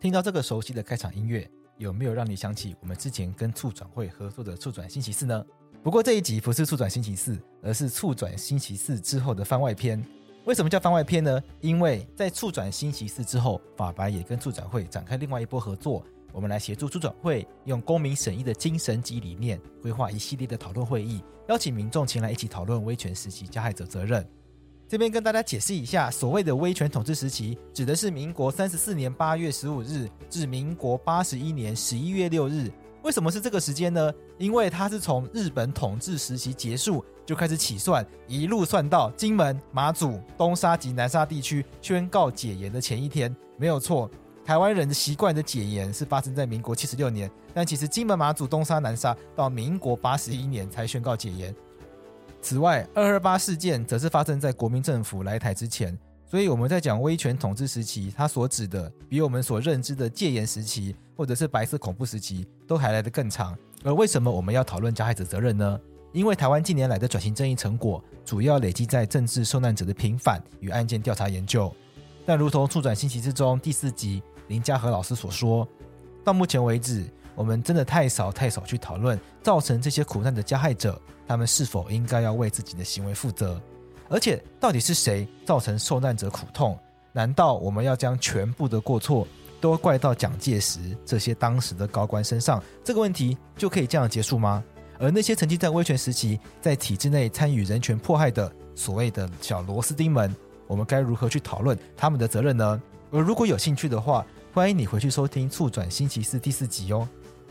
听到这个熟悉的开场音乐，有没有让你想起我们之前跟促转会合作的促转星期四呢？不过这一集不是促转星期四，而是促转星期四之后的番外篇。为什么叫番外篇呢？因为在促转星期四之后，法白也跟促转会展开另外一波合作，我们来协助促转会用公民审议的精神及理念，规划一系列的讨论会议，邀请民众前来一起讨论威权时期加害者责任。这边跟大家解释一下，所谓的威权统治时期，指的是民国三十四年八月十五日至民国八十一年十一月六日。为什么是这个时间呢？因为它是从日本统治时期结束就开始起算，一路算到金门、马祖、东沙及南沙地区宣告解严的前一天。没有错，台湾人的习惯的解严是发生在民国七十六年，但其实金门、马祖、东沙、南沙到民国八十一年才宣告解严。此外，二二八事件则是发生在国民政府来台之前，所以我们在讲威权统治时期，它所指的比我们所认知的戒严时期或者是白色恐怖时期都还来得更长。而为什么我们要讨论加害者责任呢？因为台湾近年来的转型正义成果主要累积在政治受难者的平反与案件调查研究。但如同促转星期四中第四集林家和老师所说，到目前为止，我们真的太少太少去讨论造成这些苦难的加害者，他们是否应该要为自己的行为负责？而且，到底是谁造成受难者苦痛？难道我们要将全部的过错都怪到蒋介石这些当时的高官身上？这个问题就可以这样结束吗？而那些曾经在威权时期在体制内参与人权迫害的所谓的小螺丝钉们，我们该如何去讨论他们的责任呢？而如果有兴趣的话，欢迎你回去收听《促转星期四》第四集哦。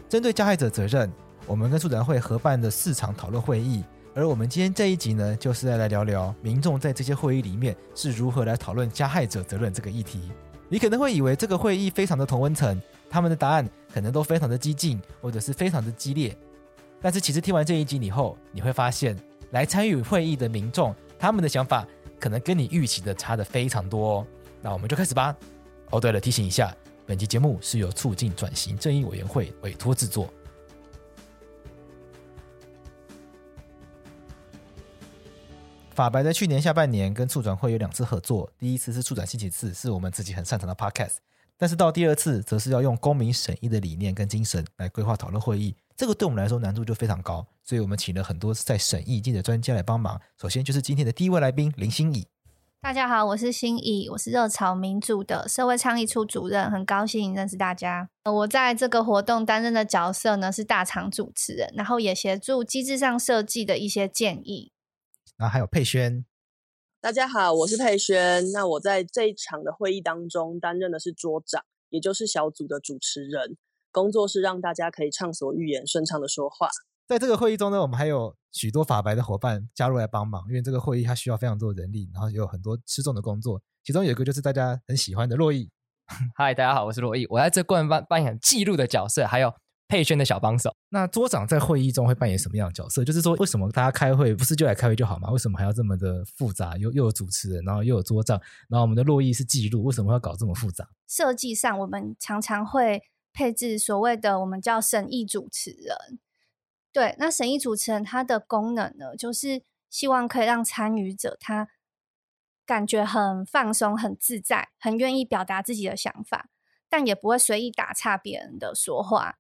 针对加害者责任，我们跟促转会合办的四场讨论会议，而我们今天这一集呢，就是要来聊聊民众在这些会议里面是如何来讨论加害者责任这个议题。你可能会以为这个会议非常的同温层，他们的答案可能都非常的激进，或者是非常的激烈。但是其实听完这一集以后，你会发现，来参与会议的民众，他们的想法可能跟你预期的差的非常多。那我们就开始吧。哦，对了，提醒一下。本期节目是由促进转型正义委员会委托制作。法白在去年下半年跟促转会有两次合作，第一次是促转星期四，是我们自己很擅长的 podcast，但是到第二次则是要用公民审议的理念跟精神来规划讨论会议，这个对我们来说难度就非常高，所以我们请了很多在审议界的专家来帮忙。首先就是今天的第一位来宾林心怡。大家好，我是新怡，我是热潮民主的社会倡议处主任，很高兴认识大家。我在这个活动担任的角色呢是大场主持人，然后也协助机制上设计的一些建议。然后还有佩轩，大家好，我是佩轩。那我在这一场的会议当中担任的是桌长，也就是小组的主持人，工作是让大家可以畅所欲言，顺畅的说话。在这个会议中呢，我们还有许多法白的伙伴加入来帮忙，因为这个会议它需要非常多的人力，然后也有很多吃重的工作。其中有一个就是大家很喜欢的洛毅。嗨，大家好，我是洛毅，我在这过程扮扮演记录的角色，还有佩轩的小帮手。那桌长在会议中会扮演什么样的角色？就是说，为什么大家开会不是就来开会就好吗？为什么还要这么的复杂？又又有主持人，然后又有桌长，然后我们的洛毅是记录，为什么要搞这么复杂？设计上，我们常常会配置所谓的我们叫审议主持人。对，那审议主持人他的功能呢，就是希望可以让参与者他感觉很放松、很自在、很愿意表达自己的想法，但也不会随意打岔别人的说话。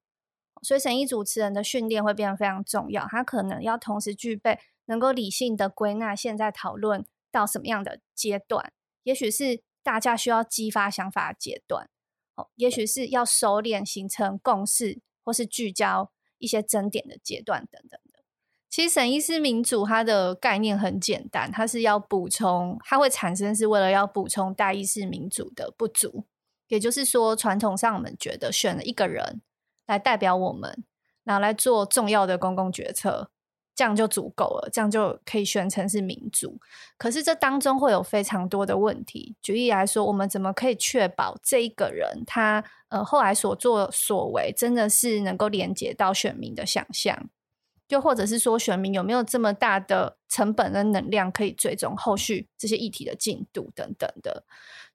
所以审议主持人的训练会变得非常重要，他可能要同时具备能够理性的归纳现在讨论到什么样的阶段，也许是大家需要激发想法的阶段，哦，也许是要收敛形成共识或是聚焦。一些争点的阶段等等的，其实审议式民主它的概念很简单，它是要补充，它会产生是为了要补充大议式民主的不足。也就是说，传统上我们觉得选了一个人来代表我们，然后来做重要的公共决策，这样就足够了，这样就可以宣称是民主。可是这当中会有非常多的问题。举例来说，我们怎么可以确保这一个人他呃后来所作所为真的是能够连接到选民的想象？又或者是说，选民有没有这么大的成本跟能量可以追踪后续这些议题的进度等等的？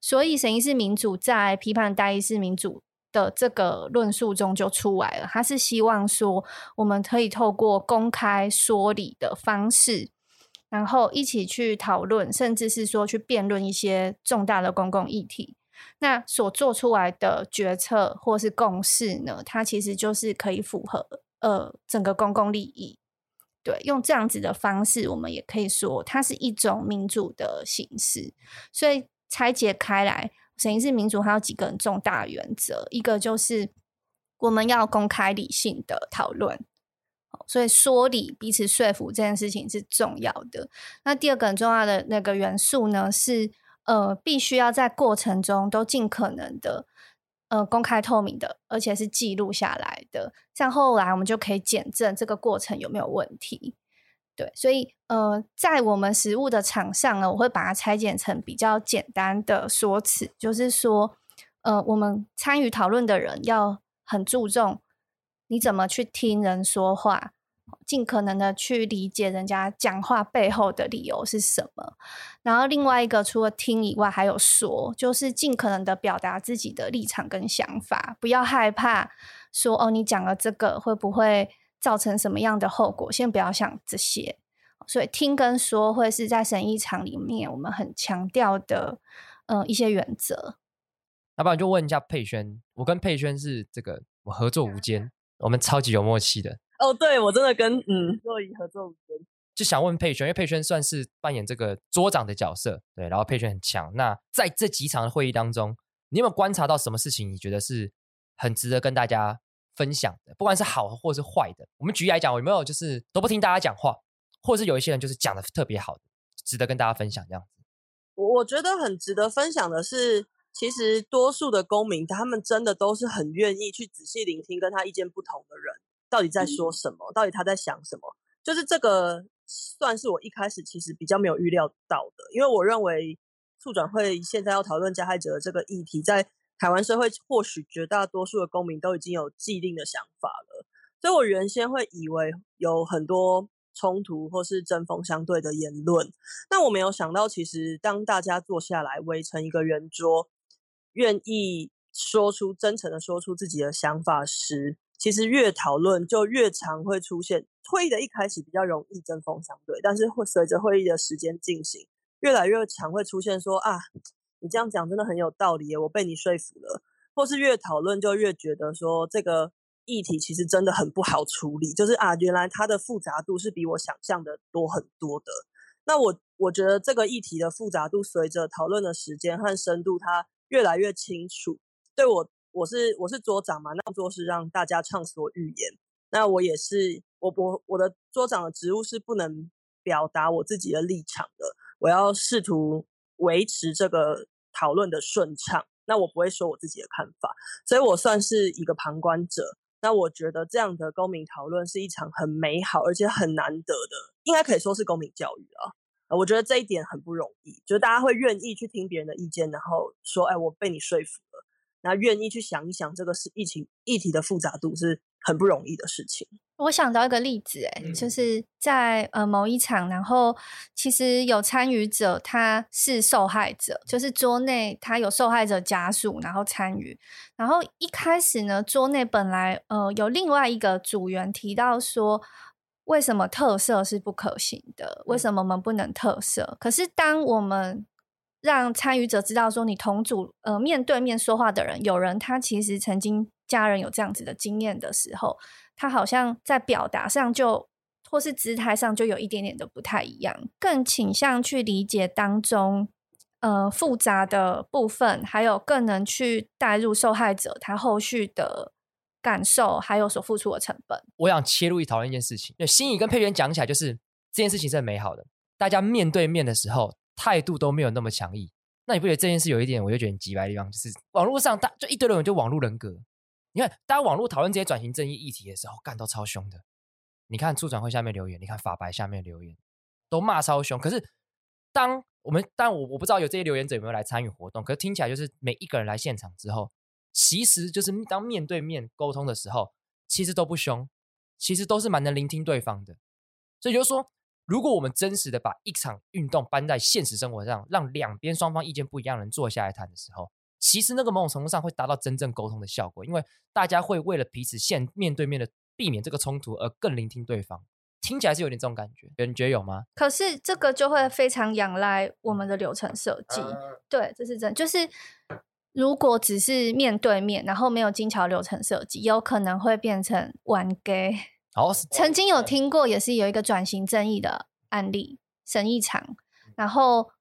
所以，审议式民主在批判代议式民主的这个论述中就出来了，他是希望说，我们可以透过公开说理的方式，然后一起去讨论，甚至是说去辩论一些重大的公共议题。那所做出来的决策或是共识呢，它其实就是可以符合呃整个公共利益。对，用这样子的方式，我们也可以说它是一种民主的形式。所以拆解开来。审议式民主还有几个很重大原则，一个就是我们要公开理性的讨论，所以说理彼此说服这件事情是重要的。那第二个很重要的那个元素呢，是呃必须要在过程中都尽可能的呃公开透明的，而且是记录下来的，像后来我们就可以检证这个过程有没有问题。对，所以呃，在我们实务的场上呢，我会把它拆解成比较简单的说辞，就是说，呃，我们参与讨论的人要很注重你怎么去听人说话，尽可能的去理解人家讲话背后的理由是什么。然后另外一个，除了听以外，还有说，就是尽可能的表达自己的立场跟想法，不要害怕说哦，你讲了这个会不会？造成什么样的后果？先不要想这些，所以听跟说会是在审议场里面我们很强调的，呃，一些原则。要不然就问一下佩轩，我跟佩轩是这个我合作无间，我们超级有默契的。哦，对，我真的跟嗯若仪合作无间，就想问佩轩，因为佩轩算是扮演这个桌长的角色，对，然后佩轩很强。那在这几场的会议当中，你有没有观察到什么事情？你觉得是很值得跟大家？分享的，不管是好或是坏的，我们举例来讲，有没有就是都不听大家讲话，或者是有一些人就是讲的特别好的，值得跟大家分享这样子。我我觉得很值得分享的是，其实多数的公民，他们真的都是很愿意去仔细聆听跟他意见不同的人到底在说什么，嗯、到底他在想什么。就是这个算是我一开始其实比较没有预料到的，因为我认为促转会现在要讨论加害者的这个议题，在台湾社会或许绝大多数的公民都已经有既定的想法了，所以我原先会以为有很多冲突或是针锋相对的言论，但我没有想到，其实当大家坐下来围成一个圆桌，愿意说出真诚的说出自己的想法时，其实越讨论就越常会出现。会议的一开始比较容易针锋相对，但是会随着会议的时间进行，越来越常会出现说啊。你这样讲真的很有道理，我被你说服了。或是越讨论就越觉得说这个议题其实真的很不好处理，就是啊，原来它的复杂度是比我想象的多很多的。那我我觉得这个议题的复杂度随着讨论的时间和深度，它越来越清楚。对我，我是我是桌长嘛，那做是让大家畅所欲言。那我也是，我我我的桌长的职务是不能表达我自己的立场的，我要试图维持这个。讨论的顺畅，那我不会说我自己的看法，所以我算是一个旁观者。那我觉得这样的公民讨论是一场很美好而且很难得的，应该可以说是公民教育啊。我觉得这一点很不容易，就是大家会愿意去听别人的意见，然后说：“哎，我被你说服了。”那愿意去想一想这个是疫情议题的复杂度是很不容易的事情。我想到一个例子，哎，就是在呃某一场，然后其实有参与者他是受害者，就是桌内他有受害者家属，然后参与。然后一开始呢，桌内本来呃有另外一个组员提到说，为什么特色是不可行的？为什么我们不能特色？可是当我们让参与者知道说，你同组呃面对面说话的人，有人他其实曾经家人有这样子的经验的时候，他好像在表达上就或是姿态上就有一点点的不太一样，更倾向去理解当中呃复杂的部分，还有更能去带入受害者他后续的感受，还有所付出的成本。我想切入一讨论一件事情，心怡跟佩萱讲起来，就是这件事情是很美好的，大家面对面的时候。态度都没有那么强硬，那你不觉得这件事有一点，我就觉得很奇怪的地方，就是网络上大就一堆人就网络人格。你看，大家网络讨论这些转型正义议题的时候，干都超凶的。你看促转会下面留言，你看法白下面留言，都骂超凶。可是当我们，但我我不知道有这些留言者有没有来参与活动，可是听起来就是每一个人来现场之后，其实就是当面对面沟通的时候，其实都不凶，其实都是蛮能聆听对方的。所以就是说，如果我们真实的把一场运动搬在现实生活上，让两边双方意见不一样的人坐下来谈的时候，其实那个某种程度上会达到真正沟通的效果，因为大家会为了彼此现面对面的避免这个冲突而更聆听对方。听起来是有点这种感觉，有人觉得有吗？可是这个就会非常仰赖我们的流程设计。呃、对，这是真，就是如果只是面对面，然后没有精巧流程设计，有可能会变成玩 gay。好，曾经有听过，也是有一个转型正义的案例，审议场，然后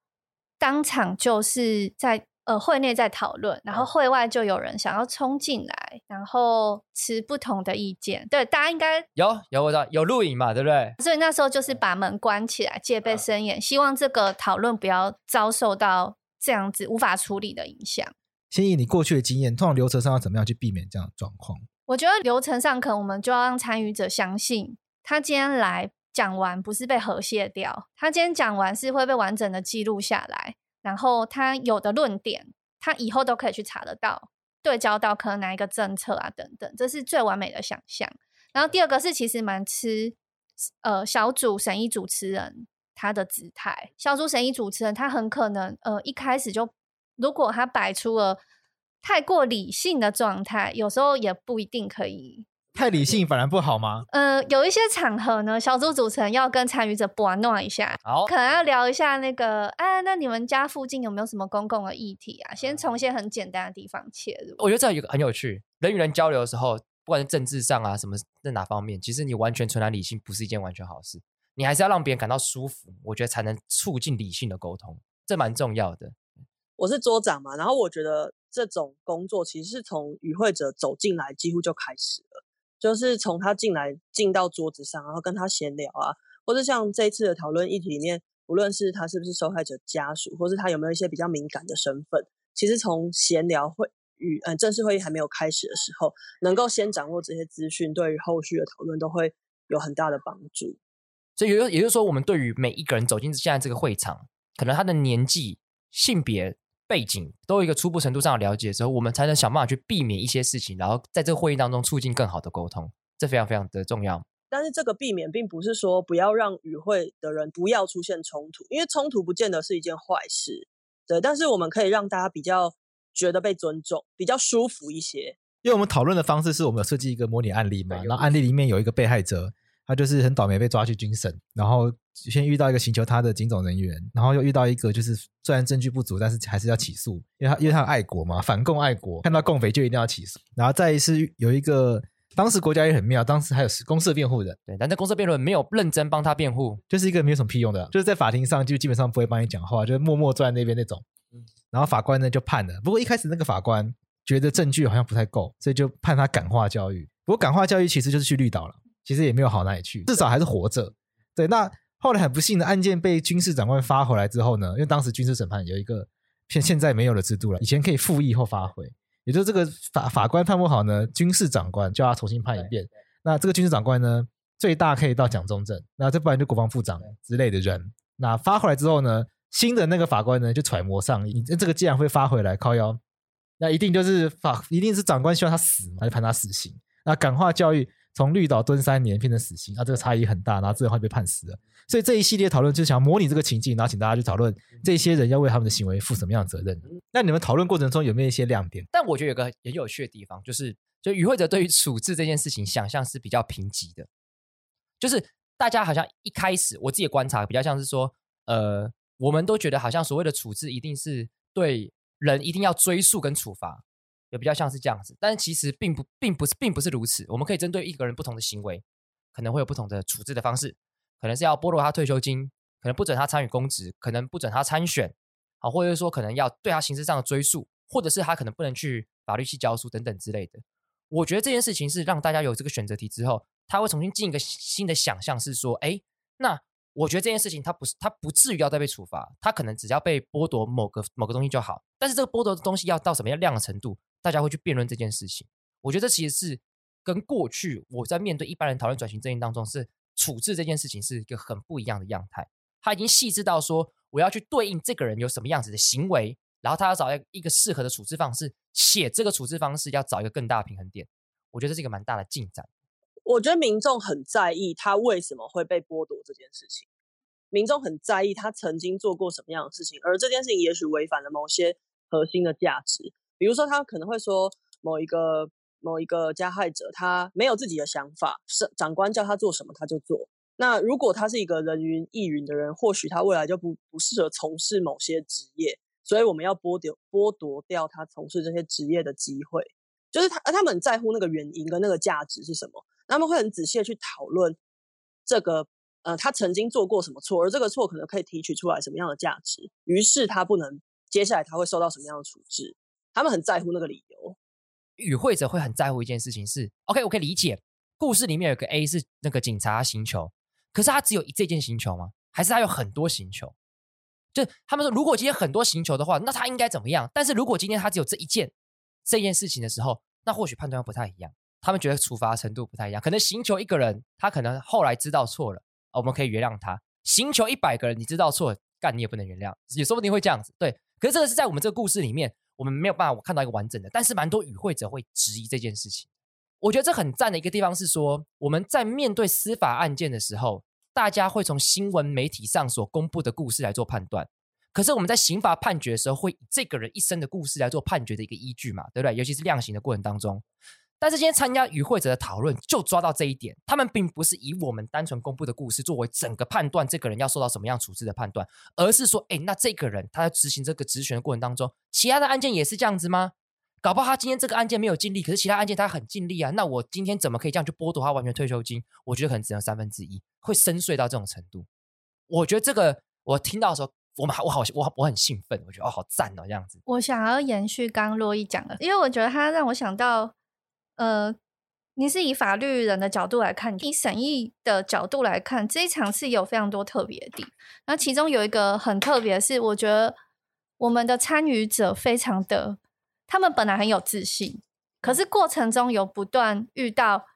当场就是在呃会内在讨论，然后会外就有人想要冲进来，然后持不同的意见。对，大家应该有有我知道有录影嘛，对不对？所以那时候就是把门关起来，戒备森严，希望这个讨论不要遭受到这样子无法处理的影响。先以你过去的经验，通常流程上要怎么样去避免这样的状况？我觉得流程上，可能我们就要让参与者相信，他今天来讲完不是被和谐掉，他今天讲完是会被完整的记录下来，然后他有的论点，他以后都可以去查得到，对焦到可能哪一个政策啊等等，这是最完美的想象。然后第二个是其实蛮吃呃小组审议主持人他的姿态，小组审议主持人他很可能呃一开始就如果他摆出了。太过理性的状态，有时候也不一定可以。太理性反而不好吗？呃，有一些场合呢，小组组成要跟参与者玩弄一下，好，可能要聊一下那个，啊，那你们家附近有没有什么公共的议题啊？先从一些很简单的地方切入。我觉得这有个很有趣，人与人交流的时候，不管是政治上啊，什么在哪方面，其实你完全纯然理性不是一件完全好事，你还是要让别人感到舒服，我觉得才能促进理性的沟通，这蛮重要的。我是桌长嘛，然后我觉得这种工作其实是从与会者走进来几乎就开始了，就是从他进来进到桌子上，然后跟他闲聊啊，或者像这一次的讨论议题里面，无论是他是不是受害者家属，或是他有没有一些比较敏感的身份，其实从闲聊会与嗯正式会议还没有开始的时候，能够先掌握这些资讯，对于后续的讨论都会有很大的帮助。所以也就也就是说，我们对于每一个人走进现在这个会场，可能他的年纪、性别。背景都有一个初步程度上的了解之后，我们才能想办法去避免一些事情，然后在这个会议当中促进更好的沟通，这非常非常的重要。但是这个避免并不是说不要让与会的人不要出现冲突，因为冲突不见得是一件坏事。对，但是我们可以让大家比较觉得被尊重，比较舒服一些。因为我们讨论的方式是我们有设计一个模拟案例嘛，然后案例里面有一个被害者。他就是很倒霉被抓去军审，然后先遇到一个寻求他的警种人员，然后又遇到一个就是虽然证据不足，但是还是要起诉，因为他因为他爱国嘛，反共爱国，看到共匪就一定要起诉。然后再一次有一个，当时国家也很妙，当时还有公社辩护人，对，但这公社辩护人没有认真帮他辩护，就是一个没有什么屁用的，就是在法庭上就基本上不会帮你讲话，就是默默坐在那边那种。然后法官呢就判了，不过一开始那个法官觉得证据好像不太够，所以就判他感化教育。不过感化教育其实就是去绿岛了。其实也没有好哪里去，至少还是活着。对，那后来很不幸的案件被军事长官发回来之后呢，因为当时军事审判有一个现现在没有的制度了，以前可以复议或发回，也就是这个法法官判不好呢，军事长官就要重新判一遍。那这个军事长官呢，最大可以到蒋中正，那这不然就国防部长之类的人。那发回来之后呢，新的那个法官呢就揣摩上意，这个既然会发回来靠腰，那一定就是法一定是长官希望他死嘛，就判他死刑。那感化教育。从绿岛蹲三年变成死刑，那，这个差异很大，然后最后被判死了。所以这一系列讨论就是想模拟这个情境，然后请大家去讨论这些人要为他们的行为负什么样的责任。那你们讨论过程中有没有一些亮点？但我觉得有个很有趣的地方，就是就与会者对于处置这件事情想象是比较平级的，就是大家好像一开始我自己观察比较像是说，呃，我们都觉得好像所谓的处置一定是对人一定要追溯跟处罚。也比较像是这样子，但是其实并不，并不是，并不是如此。我们可以针对一个人不同的行为，可能会有不同的处置的方式，可能是要剥夺他退休金，可能不准他参与公职，可能不准他参选，好，或者是说可能要对他刑事上的追诉，或者是他可能不能去法律系教书等等之类的。我觉得这件事情是让大家有这个选择题之后，他会重新进一个新的想象，是说，哎，那我觉得这件事情他不是，他不至于要再被处罚，他可能只要被剥夺某个某个东西就好，但是这个剥夺的东西要到什么样量的程度？大家会去辩论这件事情，我觉得这其实是跟过去我在面对一般人讨论转型正义当中是处置这件事情是一个很不一样的样态。他已经细致到说，我要去对应这个人有什么样子的行为，然后他要找一个适合的处置方式，写这个处置方式要找一个更大的平衡点。我觉得这是一个蛮大的进展。我觉得民众很在意他为什么会被剥夺这件事情，民众很在意他曾经做过什么样的事情，而这件事情也许违反了某些核心的价值，比如说他可能会说某一个某一个加害者他没有自己的想法，是长官叫他做什么他就做。那如果他是一个人云亦云的人，或许他未来就不不适合从事某些职业，所以我们要剥夺剥夺掉他从事这些职业的机会。就是他他们很在乎那个原因跟那个价值是什么，他们会很仔细的去讨论这个呃他曾经做过什么错，而这个错可能可以提取出来什么样的价值，于是他不能接下来他会受到什么样的处置，他们很在乎那个理由。与会者会很在乎一件事情是，OK，我可以理解，故事里面有个 A 是那个警察刑求。可是他只有一这件刑求吗？还是他有很多刑求？就他们说，如果今天很多刑求的话，那他应该怎么样？但是如果今天他只有这一件这件事情的时候，那或许判断又不太一样。他们觉得处罚程度不太一样。可能刑求一个人，他可能后来知道错了，我们可以原谅他；刑求一百个人，你知道错了，干你也不能原谅，也说不定会这样子。对，可是这个是在我们这个故事里面，我们没有办法我看到一个完整的。但是蛮多与会者会质疑这件事情。我觉得这很赞的一个地方是说，我们在面对司法案件的时候，大家会从新闻媒体上所公布的故事来做判断。可是我们在刑罚判决的时候，会以这个人一生的故事来做判决的一个依据嘛，对不对？尤其是量刑的过程当中。但是今天参加与会者的讨论就抓到这一点，他们并不是以我们单纯公布的故事作为整个判断这个人要受到什么样处置的判断，而是说，哎，那这个人他在执行这个职权的过程当中，其他的案件也是这样子吗？搞不好他今天这个案件没有尽力，可是其他案件他很尽力啊。那我今天怎么可以这样去剥夺他完全退休金？我觉得可能只能三分之一，会深邃到这种程度。我觉得这个我听到的时候，我们我好我我很兴奋，我觉得哦好赞哦这样子。我想要延续刚洛伊讲的，因为我觉得他让我想到，呃，你是以法律人的角度来看，以审议的角度来看，这一场是有非常多特别的地。那其中有一个很特别的是，我觉得我们的参与者非常的。他们本来很有自信，可是过程中有不断遇到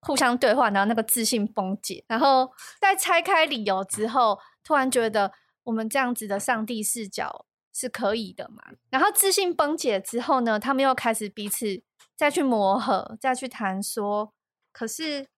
互相对话，然后那个自信崩解，然后在拆开理由之后，突然觉得我们这样子的上帝视角是可以的嘛？然后自信崩解之后呢，他们又开始彼此再去磨合，再去谈说，可是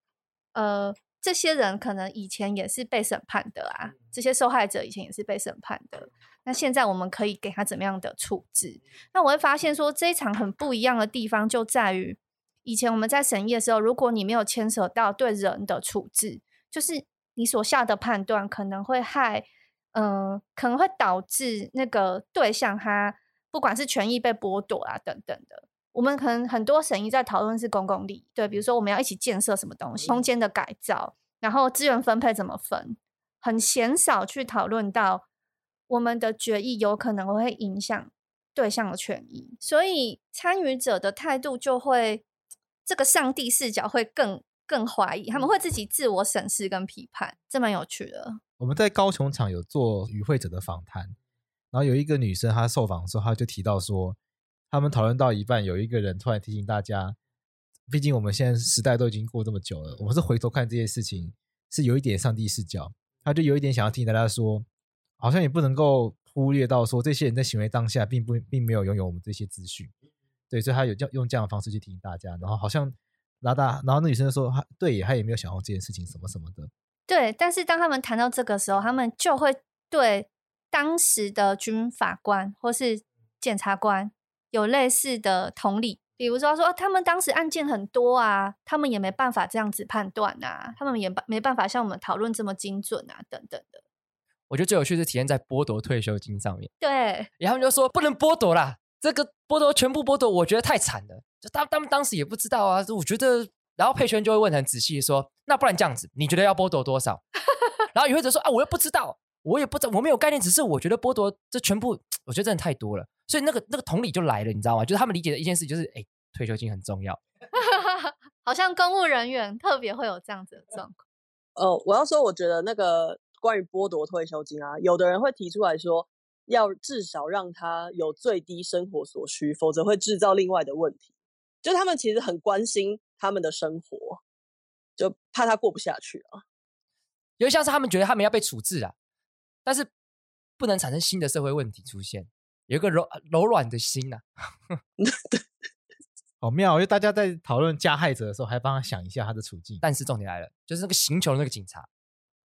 呃，这些人可能以前也是被审判的啊，这些受害者以前也是被审判的。那现在我们可以给他怎么样的处置？那我会发现说，这一场很不一样的地方就在于，以前我们在审议的时候，如果你没有牵扯到对人的处置，就是你所下的判断可能会害，嗯、呃，可能会导致那个对象他不管是权益被剥夺啊等等的。我们可能很多审议在讨论是公共利益，对，比如说我们要一起建设什么东西，空间的改造，然后资源分配怎么分，很鲜少去讨论到。我们的决议有可能会影响对象的权益，所以参与者的态度就会这个上帝视角会更更怀疑，他们会自己自我审视跟批判，这蛮有趣的。我们在高雄场有做与会者的访谈，然后有一个女生她受访的时候，她就提到说，他们讨论到一半，有一个人突然提醒大家，毕竟我们现在时代都已经过这么久了，我们是回头看这件事情，是有一点上帝视角，他就有一点想要提醒大家说。好像也不能够忽略到说，这些人在行为当下并不并没有拥有我们这些资讯，对，所以他有用这样的方式去提醒大家，然后好像拉大，然后那女生说，他对，他也没有想到这件事情什么什么的，对，但是当他们谈到这个时候，他们就会对当时的军法官或是检察官有类似的同理，比如说说他们当时案件很多啊，他们也没办法这样子判断啊，他们也没办法像我们讨论这么精准啊，等等的。我觉得最有趣是体验在剥夺退休金上面。对，然后他们就说不能剥夺啦，这个剥夺全部剥夺，我觉得太惨了。就他他们当时也不知道啊，我觉得，然后佩轩就会问很仔细说，那不然这样子，你觉得要剥夺多少？然后与会者说啊，我又不知道，我也不知道，我没有概念，只是我觉得剥夺这全部，我觉得真的太多了。所以那个那个同理就来了，你知道吗？就是他们理解的一件事就是，哎，退休金很重要，好像公务人员特别会有这样子的状况。呃，我要说，我觉得那个。关于剥夺退休金啊，有的人会提出来说，要至少让他有最低生活所需，否则会制造另外的问题。就他们其实很关心他们的生活，就怕他过不下去啊。有点像是他们觉得他们要被处置啊，但是不能产生新的社会问题出现，有一个柔柔软的心 呐、啊。好妙！因为大家在讨论加害者的时候，还帮他想一下他的处境。但是重点来了，就是那个行球的那个警察，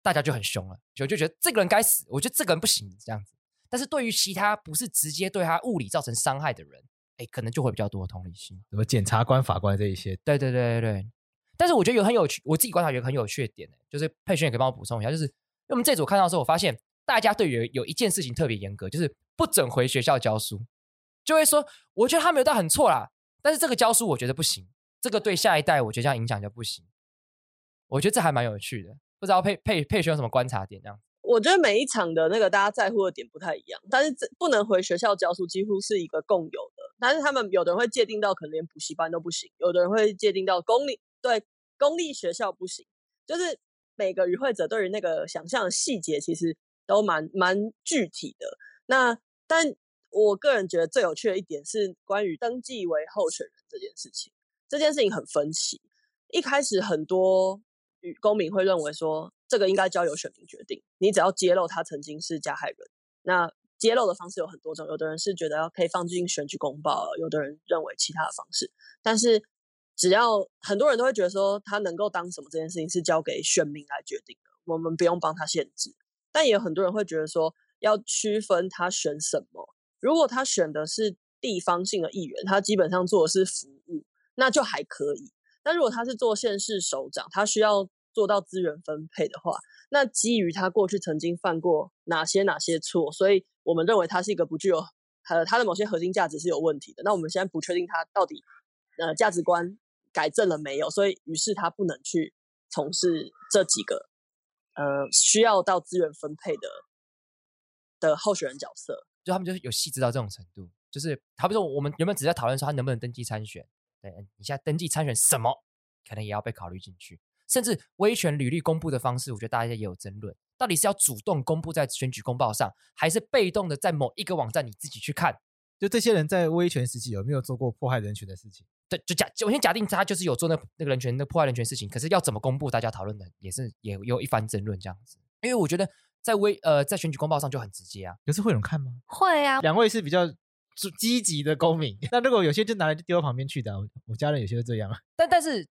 大家就很凶了，就就觉得这个人该死，我觉得这个人不行这样子。但是对于其他不是直接对他物理造成伤害的人，哎，可能就会比较多的同理心。什么检察官、法官这一些？对对对对对。但是我觉得有很有趣，我自己观察有一个很有趣的点呢，就是佩轩也可以帮我补充一下，就是因为我们这组看到的时候，我发现大家对于有一件事情特别严格，就是不准回学校教书，就会说，我觉得他没有到很错啦，但是这个教书我觉得不行，这个对下一代我觉得这样影响就不行。我觉得这还蛮有趣的，不知道佩佩佩瑄有什么观察点这样。我觉得每一场的那个大家在乎的点不太一样，但是这不能回学校教书几乎是一个共有的。但是他们有的人会界定到可能连补习班都不行，有的人会界定到公立对公立学校不行，就是每个与会者对于那个想象的细节其实都蛮蛮具体的。那但我个人觉得最有趣的一点是关于登记为候选人这件事情，这件事情很分歧。一开始很多与公民会认为说。这个应该交由选民决定。你只要揭露他曾经是加害人，那揭露的方式有很多种。有的人是觉得要可以放进选举公报，有的人认为其他的方式。但是只要很多人都会觉得说他能够当什么这件事情是交给选民来决定的，我们不用帮他限制。但也有很多人会觉得说要区分他选什么。如果他选的是地方性的议员，他基本上做的是服务，那就还可以。但如果他是做县市首长，他需要。做到资源分配的话，那基于他过去曾经犯过哪些哪些错，所以我们认为他是一个不具有呃他的某些核心价值是有问题的。那我们现在不确定他到底呃价值观改正了没有，所以于是他不能去从事这几个呃需要到资源分配的的候选人角色。就他们就是有细致到这种程度，就是好比说我们原本只在讨论说他能不能登记参选，对，你现在登记参选什么，可能也要被考虑进去。甚至威权履历公布的方式，我觉得大家也有争论，到底是要主动公布在选举公报上，还是被动的在某一个网站你自己去看？就这些人在威权时期有没有做过迫害人权的事情？对，就假我先假定他就是有做那那个人权那迫害人权事情，可是要怎么公布，大家讨论的也是也有一番争论这样子。因为我觉得在威呃在选举公报上就很直接啊，可是会有人看吗？会啊，两位是比较积极的公民，那如果有些就拿来就丢到旁边去的，我家人有些是这样啊，但但是。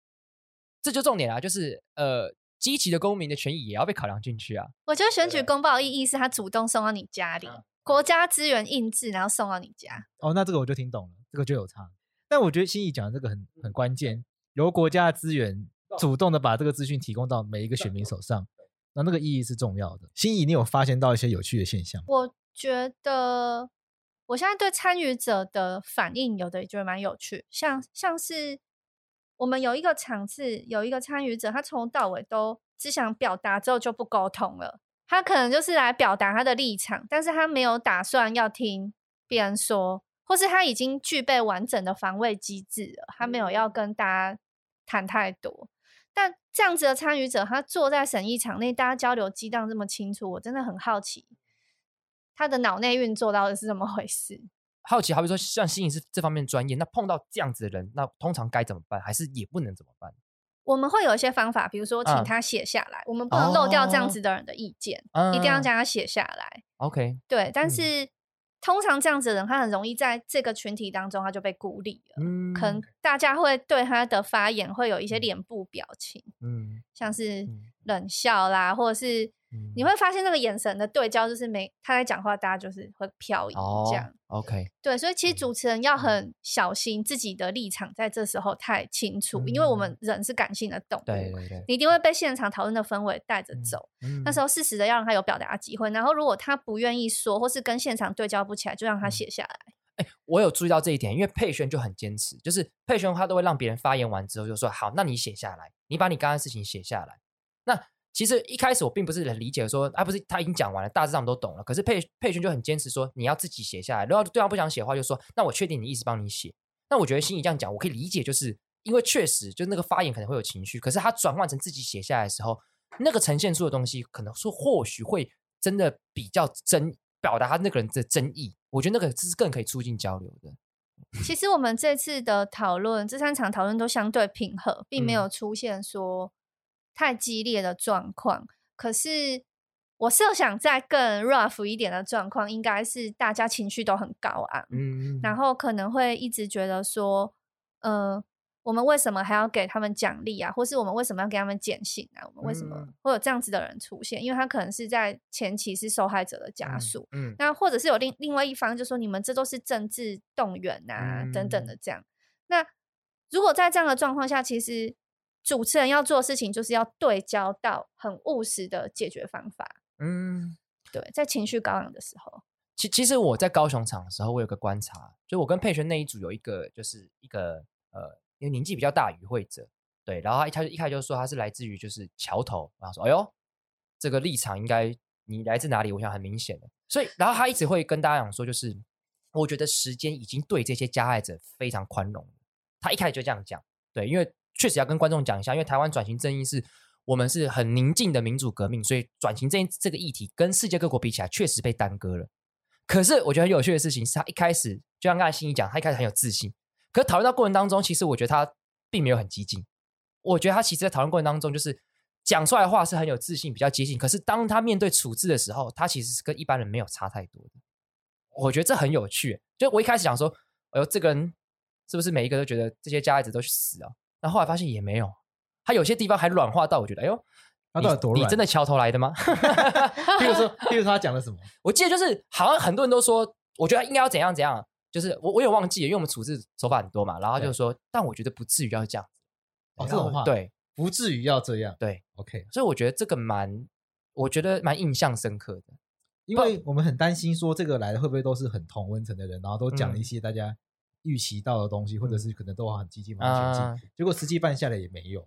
这就重点啊，就是呃，积极的公民的权益也要被考量进去啊。我觉得选举公报意义是他主动送到你家里，啊、国家资源印制，然后送到你家。哦，那这个我就听懂了，这个就有差。但我觉得心怡讲的这个很很关键，由国家的资源主动的把这个资讯提供到每一个选民手上，那那个意义是重要的。心怡，你有发现到一些有趣的现象？我觉得我现在对参与者的反应，有的也觉得蛮有趣，像像是。我们有一个场次，有一个参与者，他从头到尾都只想表达，之后就不沟通了。他可能就是来表达他的立场，但是他没有打算要听别人说，或是他已经具备完整的防卫机制了，他没有要跟大家谈太多。但这样子的参与者，他坐在审议场内，大家交流激荡这么清楚，我真的很好奇，他的脑内运作到底是怎么回事。好奇，好比说像心理是这方面专业，那碰到这样子的人，那通常该怎么办？还是也不能怎么办？我们会有一些方法，比如说请他写下来，啊、我们不能漏掉这样子的人的意见，哦、一定要将他写下来。OK，对，但是。嗯通常这样子的人，他很容易在这个群体当中，他就被孤立了。嗯，可能大家会对他的发言会有一些脸部表情，嗯，像是冷笑啦，或者是。你会发现那个眼神的对焦，就是没他在讲话，大家就是会飘移这样。Oh, OK，对，所以其实主持人要很小心自己的立场，在这时候太清楚，嗯、因为我们人是感性的动物，对对对，你一定会被现场讨论的氛围带着走。嗯、那时候适时的要让他有表达机会，然后如果他不愿意说，或是跟现场对焦不起来，就让他写下来。哎、欸，我有注意到这一点，因为佩璇就很坚持，就是佩璇他都会让别人发言完之后就说：“好，那你写下来，你把你刚刚的事情写下来。”那其实一开始我并不是很理解说，啊，不是他已经讲完了，大致上都懂了。可是佩佩瑄就很坚持说，你要自己写下来。如果对方不想写的话，就说，那我确定你一直帮你写。那我觉得心怡这样讲，我可以理解，就是因为确实就那个发言可能会有情绪，可是他转换成自己写下来的时候，那个呈现出的东西，可能说或许会真的比较真，表达他那个人的真意。我觉得那个是更可以促进交流的。其实我们这次的讨论，这三场讨论都相对平和，并没有出现说太激烈的状况。嗯、可是我设想在更 rough 一点的状况，应该是大家情绪都很高昂，嗯，然后可能会一直觉得说，嗯、呃。我们为什么还要给他们奖励啊？或是我们为什么要给他们减刑啊？我们为什么会有这样子的人出现？因为他可能是在前期是受害者的家属，嗯，嗯，那或者是有另另外一方就说你们这都是政治动员啊，嗯、等等的这样。那如果在这样的状况下，其实主持人要做的事情就是要对焦到很务实的解决方法。嗯，对，在情绪高昂的时候，其其实我在高雄场的时候，我有个观察，就我跟佩璇那一组有一个就是一个呃。因为年纪比较大，与会者对，然后他一开一开始就说他是来自于就是桥头，然后说哎呦，这个立场应该你来自哪里？我想很明显的，所以然后他一直会跟大家讲说，就是我觉得时间已经对这些加害者非常宽容。他一开始就这样讲，对，因为确实要跟观众讲一下，因为台湾转型正义是我们是很宁静的民主革命，所以转型正义这个议题跟世界各国比起来，确实被耽搁了。可是我觉得很有趣的事情是他一开始就像刚才欣怡讲，他一开始很有自信。可是讨论到过程当中，其实我觉得他并没有很激进。我觉得他其实，在讨论过程当中，就是讲出来的话是很有自信，比较接近。可是当他面对处置的时候，他其实是跟一般人没有差太多的。我觉得这很有趣。就我一开始想说，哎呦，这个人是不是每一个都觉得这些加害者都去死啊？然后后来发现也没有，他有些地方还软化到我觉得，哎呦，他到底多软？你真的桥头来的吗？比如说，比如说他讲了什么？我记得就是好像很多人都说，我觉得应该要怎样怎样。就是我我也忘记了，因为我们处置手法很多嘛，然后他就说，但我觉得不至于要这样子。哦，这种话对，不至于要这样。对，OK。所以我觉得这个蛮，我觉得蛮印象深刻的，因为我们很担心说这个来的会不会都是很同温层的人，然后都讲了一些大家预期到的东西，嗯、或者是可能都很积极往前进，嗯、结果实际办下来也没有。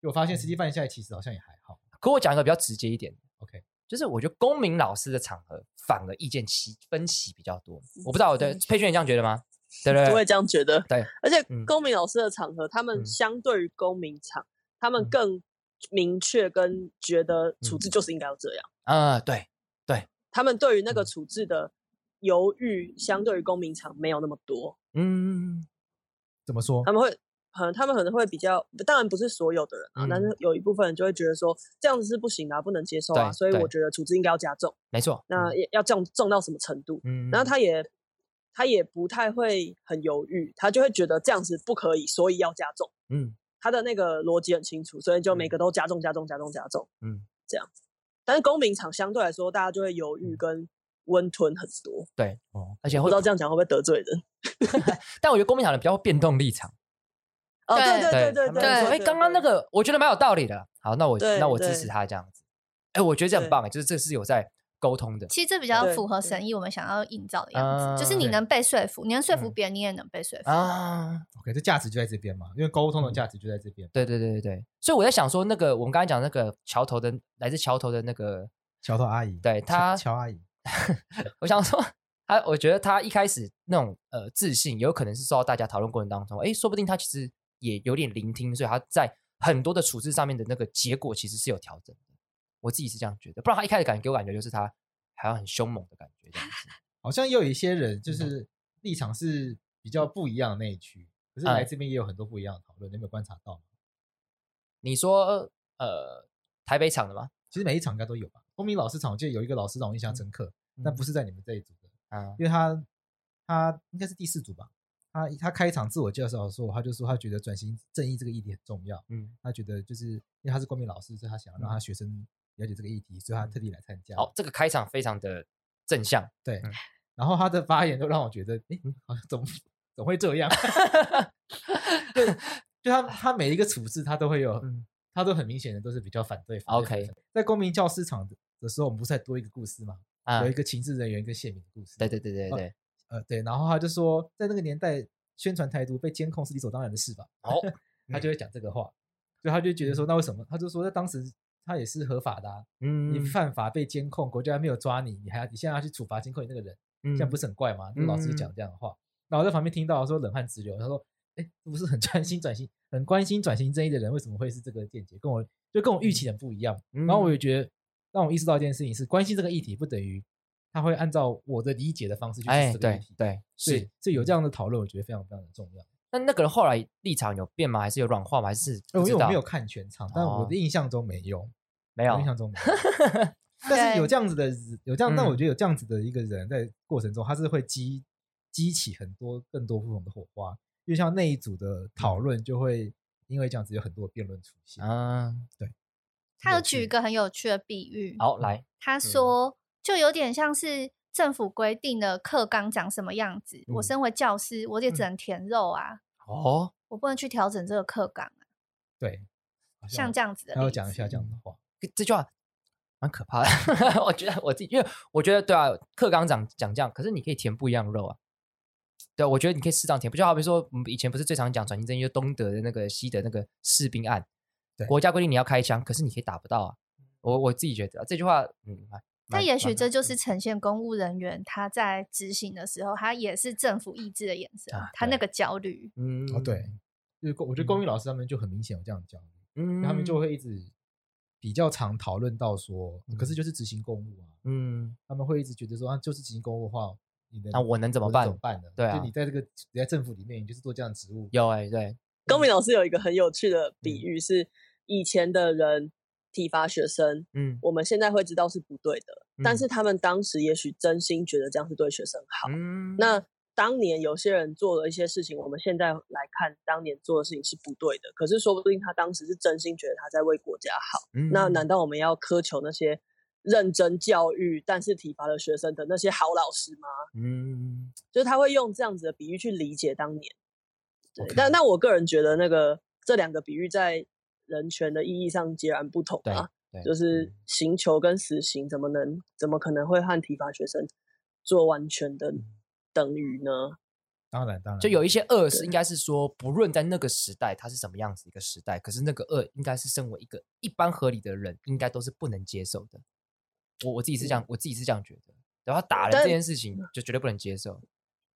就我发现实际办下来其实好像也还好。可我讲一个比较直接一点，OK。就是我觉得公民老师的场合反而意见歧分歧比较多，我不知道我对佩君也这样觉得吗？对对，我也这样觉得。对，而且公民老师的场合，他们相对于公民场，他们更明确跟觉得处置就是应该要这样。啊，对对，他们对于那个处置的犹豫，相对于公民场没有那么多。嗯，怎么说？他们会。可能他们可能会比较，当然不是所有的人啊，嗯、但是有一部分人就会觉得说这样子是不行的、啊，不能接受啊，所以我觉得处置应该要加重。没错，那也要重重到什么程度？嗯，然后他也他也不太会很犹豫，他就会觉得这样子不可以，所以要加重。嗯，他的那个逻辑很清楚，所以就每个都加重、加重、加重、加重。嗯，这样子。但是公民场相对来说，大家就会犹豫跟温吞很多。对，哦，而且不知道这样讲会不会得罪人。但我觉得公民党的比较变动立场。哦，对对对对对，哎，刚刚那个我觉得蛮有道理的。好，那我那我支持他这样子。哎，我觉得这很棒哎，就是这是有在沟通的。其实这比较符合神意我们想要营造的样子，就是你能被说服，你能说服别人，你也能被说服啊。OK，这价值就在这边嘛，因为沟通的价值就在这边。对对对对对，所以我在想说，那个我们刚才讲那个桥头的来自桥头的那个桥头阿姨，对她乔阿姨，我想说他，我觉得他一开始那种呃自信，有可能是受到大家讨论过程当中，哎，说不定他其实。也有点聆听，所以他在很多的处置上面的那个结果其实是有调整的。我自己是这样觉得，不然他一开始感觉给我感觉就是他好像很凶猛的感觉这样子。好像又有一些人就是立场是比较不一样的那一区，可是来这边也有很多不一样的讨论，你有没有观察到？你说呃台北场的吗？其实每一场应该都有吧。公民老师场我记得有一个老师让我印象深刻，但不是在你们这一组的啊，因为他他应该是第四组吧。他他开场自我介绍的时候，他就说他觉得转型正义这个议题很重要。嗯，他觉得就是因为他是公民老师，所以他想要让他学生了解这个议题，所以他特地来参加。好，这个开场非常的正向。对，然后他的发言都让我觉得，哎，好像怎么怎么会这样？对，就他 他每一个处置，他都会有，他都很明显的都是比较反对。OK，在公民教师场的时候，我们不是还多一个故事吗？有一个情治人员跟谢敏的故事。对对对对对。呃，对，然后他就说，在那个年代，宣传台独被监控是理所当然的事吧？哦，他就会讲这个话，所以他就觉得说，那为什么？他就说，在当时他也是合法的，啊，嗯，你犯法被监控，国家还没有抓你，你还要你现在要去处罚监控你那个人，嗯，这样不是很怪吗？那个老师就讲这样的话，然后我在旁边听到说冷汗直流，他说，哎，不是很专心转型、很关心转型正义的人，为什么会是这个见解？跟我就跟我预期的不一样。然后我也觉得让我意识到一件事情是，关心这个议题不等于他会按照我的理解的方式去哎，这个议题。对对所以是。所以有这样的讨论，我觉得非常非常的重要。那那个人后来立场有变吗？还是有软化吗？还是呃不知道因为我没有看全场，但我哦的印象中没有，没有印象中没有。但是有这样子的，有这样，嗯但我觉得有这样子的一个人在过程中，他是会激激起很多更多不同的火花。就像那一组的讨论，就会因为这样子有很多辩论出现。嗯，他有举一个很有趣的比喻，好来，他说就有点像是政府规定的课纲长什么样子。嗯我身为教师，我也只能填肉啊，哦，我不能去调整这个课纲啊。对，像这样子的例子，他要讲一下这样的话。这句话蛮可怕的。我觉得我自己，因为我觉得对啊，课纲长讲这样，可是你可以填不一样的肉啊。对，我觉得你可以适当填，不就好比说，我们以前不是最常讲转型正义，就东德的那个西德那个士兵案，对。国家规定你要开枪，可是你可以打不到啊。我我自己觉得、啊、这句话，嗯，蛮但也许蛮这就是呈现公务人员他在执行的时候，他也是政府意志的眼神，啊他那个焦虑。嗯。哦，对，就是我觉得公民老师他们就很明显有这样的焦虑，嗯他们就会一直比较常讨论到说，嗯可是就是执行公务啊，嗯。他们会一直觉得说，啊，就是执行公务的话，你的那我能怎么我办怎么办呢？对？啊就你在这个你在政府里面，你就是做这样的职务，有哎、对，公民老师有一个很有趣的比嗯。喻，是以前的人体罚学生，嗯我们现在会知道是不对的，嗯但是他们当时也许真心觉得这样是对学生好。嗯那当年有些人做了一些事情，我们现在来看当年做的事情是不对的，可是说不定他当时是真心觉得他在为国家好。嗯那难道我们要苛求那些认真教育但是体罚了学生的那些好老师吗？嗯就是他会用这样子的比喻去理解当年。对但那我个人觉得那个这两个比喻在人权的意义上截然不同啊。对，就是刑求跟死刑怎么能怎么可能会和体罚学生做完全的等于呢？当然当然，就有一些恶是应该是说，不论在那个时代它是什么样子一个时代，可是那个恶应该是身为一个一般合理的人，应该都是不能接受的。我我自己是这样，我自己是这样觉得。然后打人这件事情就绝对不能接受。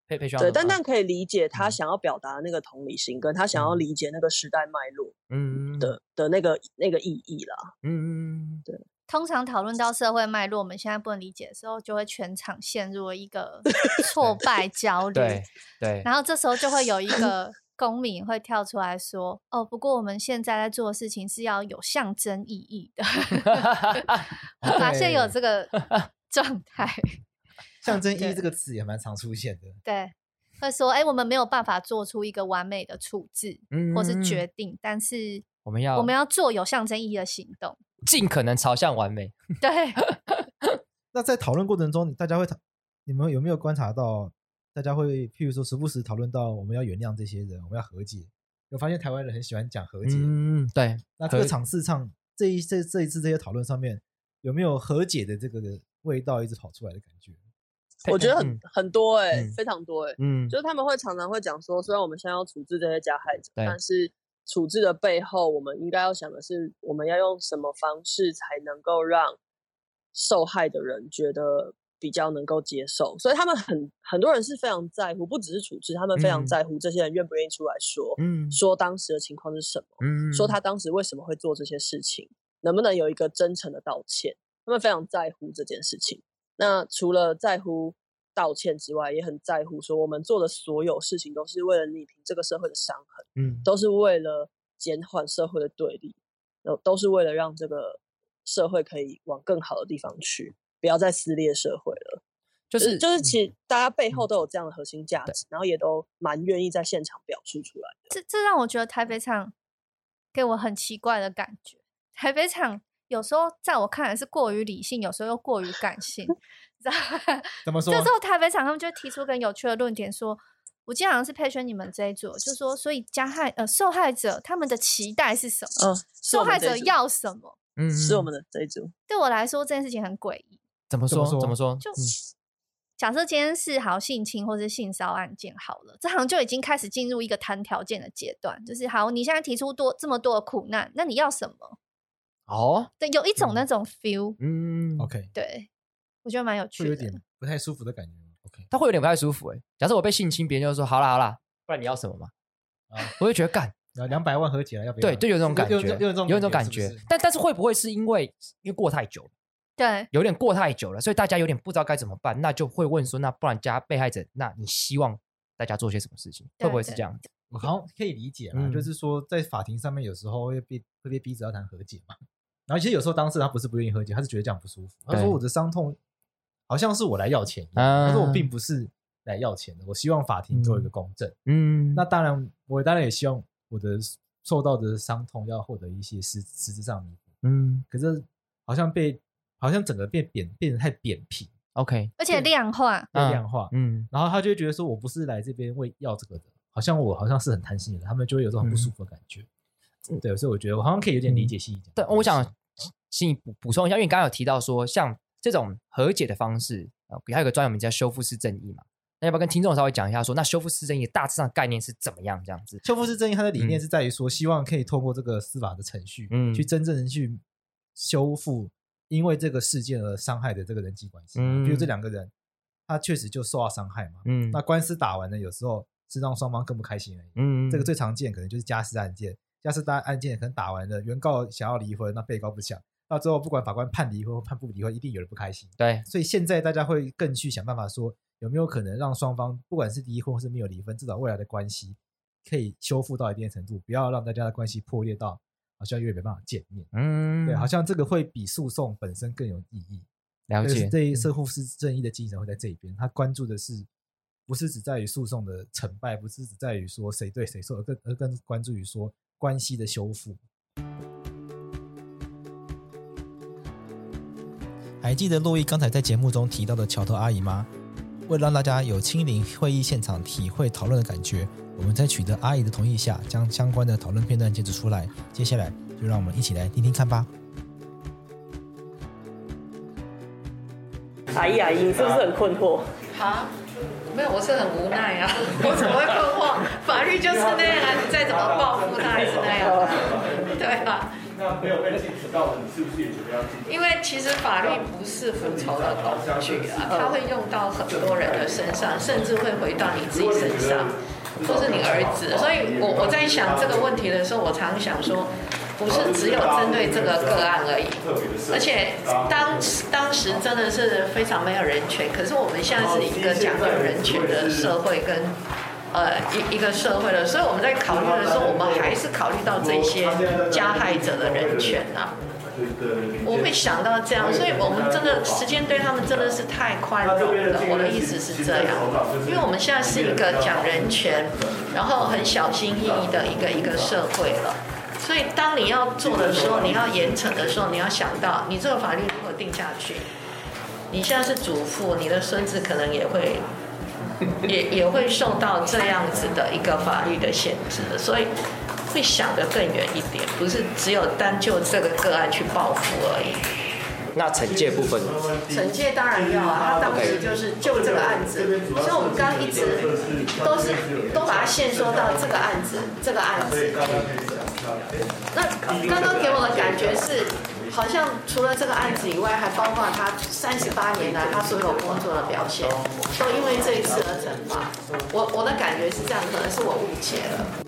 对，但但可以理解他嗯。想要表达的那个同理心，跟他想要理解那个时代脉络嗯的的那个那个意义啦。嗯嗯对。通常讨论到社会脉络，我们现在不能理解的时候，就会全场陷入了一个 挫败焦虑。对对，然后这时候就会有一个。公民会跳出来说：“哦，不过我们现在在做的事情是要有象征意义的。” 我发现有这个。状态，象征意义这个词也蛮常出现的。对，会说：“哎，我们没有办法做出一个完美的处置嗯或是决定，但是我们要我们要做有象征意义的行动。尽可能朝向完美。”对，那在讨论过程中，大家会讨，你们有没有观察到，大家会譬如说时不时讨论到我们要原谅这些人，我们要和解。有发现台湾人很喜欢讲和解。嗯，对。那这个场次上，这一这这一次这些讨论上面，有没有和解的这个味道一直跑出来的感觉？我觉得很、嗯很多哎、嗯非常多哎、嗯就是他们会常常会讲说，虽然我们现在要处置这些加害者，但是处置的背后，我们应该要想的是，我们要用什么方式才能够让受害的人觉得比较能够接受。所以他们很很多人是非常在乎，不只是处置，他们非常嗯在乎这些人愿不愿意出来说，嗯说当时的情况是什么，嗯说他当时为什么会做这些事情，能不能有一个真诚的道歉？他们非常在乎这件事情。那除了在乎道歉之外，也很在乎说我们做的所有事情都是为了弭平这个社会的伤痕，嗯都是为了减缓社会的对立，都都是为了让这个社会可以往更好的地方去，不要再撕裂社会了。就是就是，其实大家背嗯后都有这样的核心价值，然后也都蛮愿意在现场表述出来的。这这让我觉得台北场给我很奇怪的感觉。台北场有时候在我看来是过于理性，有时候又过于感性，你知道吗？怎么说？这时候台北场他们就提出个有趣的论点说，我记得好像是配选你们这一组，就说所以加害呃受害者他们的期待是什么？受害者要什么？嗯是我们的这一组。对我来说这件事情很诡异。怎么说怎么说怎么说？就嗯假设今天是好性侵或是性骚案件好了，这好像就已经开始进入一个谈条件的阶段，就是好，你现在提出多这么多的苦难，那你要什么？哦，对，有一种嗯那种 feel，、嗯 OK，对我觉得蛮有会趣的。有点不太舒服的感觉。OK，他会有点不太舒服哎。假设我被性侵，别人就说好啦好啦，不然你要什么嘛？啊我会觉得干，然后两百万和解了，要不要？对，就有这种感觉，有有有这种有这种感觉是不是。但但是会不会是因为因为过太久了，对，有点过太久了，所以大家有点不知道该怎么办，那就会问说，那不然加被害者，那你希望大家做些什么事情？会不会是这样？我好像可以理解啊，嗯、就是说在法庭上面有时候会被会被逼着要谈和解嘛。然后其实有时候当事人他不是不愿意喝酒，他是觉得这样不舒服。他说我的伤痛好像是我来要钱一样，他说我并不是来要钱的，我希望法庭做一个公正。嗯，那当然，我当然也希望我的受到的伤痛要获得一些实实质上弥补。嗯，可是好像被好像整个变扁变得太扁平。OK，而且量化，被量化。嗯，然后他就会觉得说我不是来这边为要这个的，好像我好像是很贪心的人，他们就会有这种很不舒服的感觉。对，所以我觉得我好像可以有点理解心理。对，我想心里补补充一下，因为你刚刚有提到说，像这种和解的方式啊，还有个专有名词叫修复式正义嘛。那要不要跟听众稍微讲一下说，说那修复式正义大致上概念是怎么样？这样子，修复式正义它的理念是在于说，希望可以透过这个司法的程序，嗯，去真正的去修复因为这个事件而伤害的这个人际关系。嗯，比如这两个人，他确实就受到伤害嘛。嗯，那官司打完了，有时候是让双方更不开心而已。嗯，这个最常见可能就是家事案件。家事大案件可能打完了，原告想要离婚，那被告不想，到最后不管法官判离婚或判不离婚，一定有人不开心。对，所以现在大家会更去想办法说，有没有可能让双方不管是离婚或是没有离婚，至少未来的关系可以修复到一定的程度，不要让大家的关系破裂到好像永远没办法见面。嗯，对，好像这个会比诉讼本身更有意义。了解，这一社会是正义的精神会在这一边，他关注的是不是只在于诉讼的成败，不是只在于说谁对谁错，而更而更关注于说。关系的修复。还记得洛伊刚才在节目中提到的桥头阿姨吗？为了让大家有亲临会议现场体会讨论的感觉，我们在取得阿姨的同意下，将相关的讨论片段截取出来。接下来就让我们一起来听听看吧。阿姨阿姨，你是不是很困惑？好。没有，我是很无奈啊！我怎么会困惑？法律就是那样啊，你再怎么报复他还是那样啊，对吧？那没有被禁止到你是不是也觉得要？因为其实法律不是复仇的工具啊，它会用到很多人的身上，甚至会回到你自己身上，或是你儿子。所以我我在想这个问题的时候，我常想说。不是只有针对这个个案而已，而且当当时真的是非常没有人权。可是我们现在是一个讲究人权的社会跟呃一一个社会了，所以我们在考虑的时候，我们还是考虑到这些加害者的人权啊。我会想到这样，所以我们真的时间对他们真的是太宽容了。我的意思是这样，因为我们现在是一个讲人权，然后很小心翼翼的一个一个社会了。所以，当你要做的时候，你要严惩的时候，你要想到，你这个法律如果定下去，你现在是祖父，你的孙子可能也会，也也会受到这样子的一个法律的限制，所以会想得更远一点，不是只有单就这个个案去报复而已。那惩戒部分？惩戒当然要啊，他当时就是就这个案子，所以我们刚刚一直都是都把它限缩到这个案子，这个案子。那刚刚给我的感觉是，好像除了这个案子以外，还包括他三十八年来他所有工作的表现，都因为这一次而惩罚。我我的感觉是这样，可能是我误解了。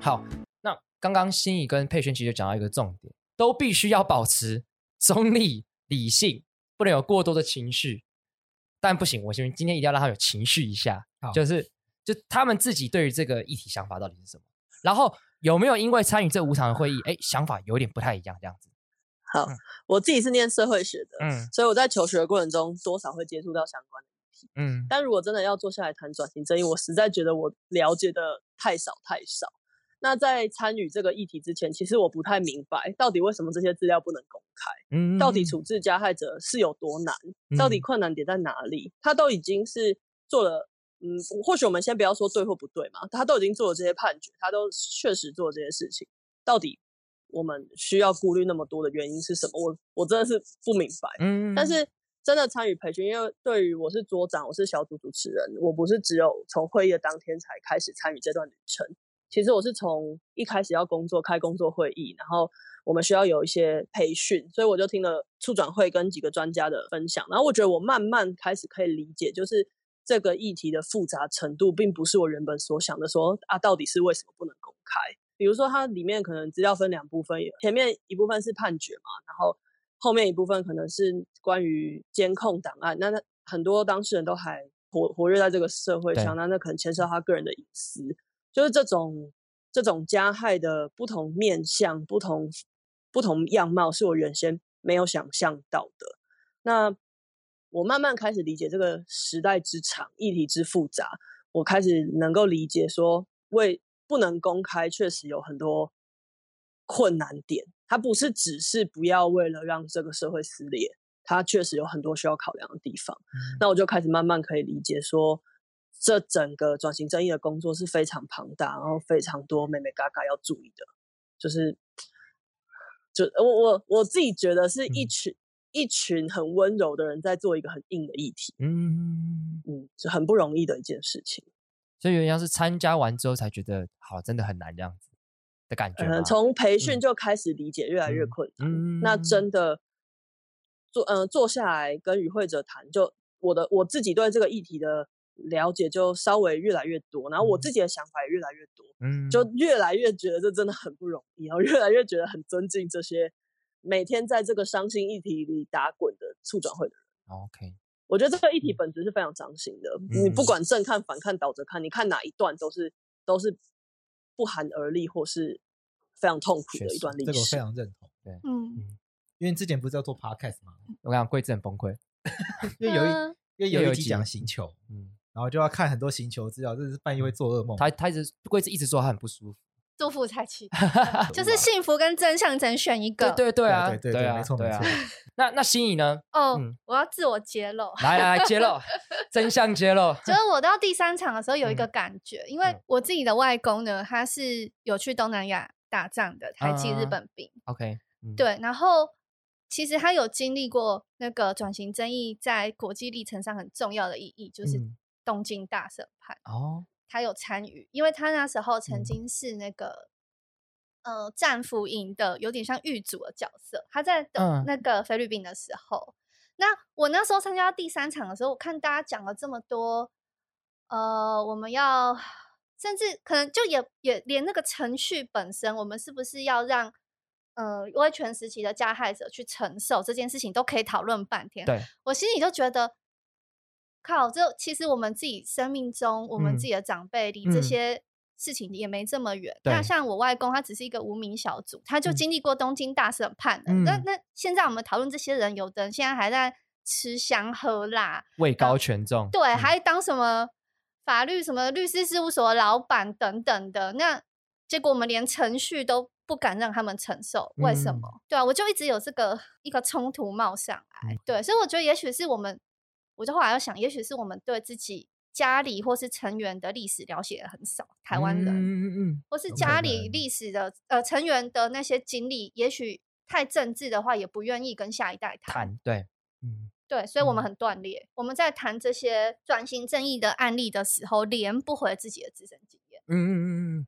好，那刚刚心怡跟佩瑄其实就讲到一个重点，都必须要保持中立、理性，不能有过多的情绪。但不行，我今今天一定要让他有情绪一下，就是就他们自己对于这个议题想法到底是什么？然后有没有因为参与这五场的会议，哎，想法有点不太一样这样子？好，嗯、我自己是念社会学的，嗯，所以我在求学的过程中多少会接触到相关的议题，嗯，但如果真的要坐下来谈转型正义，我实在觉得我了解的太少太少。那在参与这个议题之前，其实我不太明白到底为什么这些资料不能公开，嗯，到底处置加害者是有多难，到底困难点在哪里？他都已经是做了，嗯，或许我们先不要说对或不对嘛，他都已经做了这些判决，他都确实做了这些事情，到底我们需要顾虑那么多的原因是什么？我我真的是不明白，嗯，但是真的参与培训，因为对于我是桌长，我是小组主持人，我不是只有从会议的当天才开始参与这段旅程。其实我是从一开始要工作开工作会议，然后我们需要有一些培训，所以我就听了促转会跟几个专家的分享，然后我觉得我慢慢开始可以理解，就是这个议题的复杂程度，并不是我原本所想的说啊，到底是为什么不能公开？比如说它里面可能资料分两部分，前面一部分是判决嘛，然后后面一部分可能是关于监控档案。那那很多当事人都还活活跃在这个社会上，那那可能牵涉到他个人的隐私，就是这种这种加害的不同面向、不同不同样貌，是我原先没有想象到的。那我慢慢开始理解这个时代之长、议题之复杂，我开始能够理解说，为不能公开确实有很多困难点。它不是只是不要为了让这个社会撕裂，它确实有很多需要考量的地方。嗯。那我就开始慢慢可以理解说，这整个转型正义的工作是非常庞大，然后非常多妹妹嘎嘎要注意的，就是，就我我我自己觉得是一群。嗯一群很温柔的人在做一个很硬的议题，嗯嗯，是很不容易的一件事情。所以原来是参加完之后才觉得，好，真的很难这样子的感觉。嗯，从培训就开始理解，越来越困难。嗯，那真的坐嗯、呃、坐下来跟与会者谈，就我的我自己对这个议题的了解就稍微越来越多，然后我自己的想法也越来越多。嗯，就越来越觉得这真的很不容易，然后越来越觉得很尊敬这些。每天在这个伤心议题里打滚的促转会的人，OK，我觉得这个议题本质是非常伤心的。嗯、你不管正看、反看、倒着看，你看哪一段都是都是不寒而栗，或是非常痛苦的一段历史。这个我非常认同。对，嗯，因为之前不是要做 Podcast 吗？我跟你讲，贵子很崩溃，因为有一因为有一集讲星球，嗯，然后就要看很多星球资料，真的是半夜会做噩梦。他他一直贵子一直说他很不舒服。祝福才奇，就是幸福跟真相只能选一个。对对对啊，对对对，没错没错。那那心怡呢？哦，我要自我揭露，来来来揭露 真相揭露。就是我到第三场的时候有一个感觉，因为我自己的外公呢，他是有去东南亚打仗的，台籍日本兵。OK，对，然后其实他有经历过那个转型争议在国际历程上很重要的意义，就是东京大审判。哦。他有参与，因为他那时候曾经是那个，嗯、呃，战俘营的有点像狱卒的角色。他在等那个菲律宾的时候，嗯、那我那时候参加第三场的时候，我看大家讲了这么多，呃，我们要甚至可能就也也连那个程序本身，我们是不是要让呃威权时期的加害者去承受这件事情，都可以讨论半天。对，我心里就觉得。靠，这其实我们自己生命中，我们自己的长辈离这些事情也没这么远。那、嗯、像我外公，他只是一个无名小卒，他就经历过东京大审判的。那、嗯、那现在我们讨论这些人，有的人现在还在吃香喝辣，位高权重，对，嗯、还当什么法律什么律师事务所的老板等等的。那结果我们连程序都不敢让他们承受，为什么？嗯、对啊，我就一直有这个一个冲突冒上来。嗯、对，所以我觉得也许是我们。我就后来又想，也许是我们对自己家里或是成员的历史了解很少，台湾人，嗯嗯嗯，或是家里历史的呃成员的那些经历，也许太政治的话，也不愿意跟下一代谈。对，嗯，对，所以我们很断裂。我们在谈这些转型正义的案例的时候，连不回自己的自身经验。嗯嗯嗯嗯，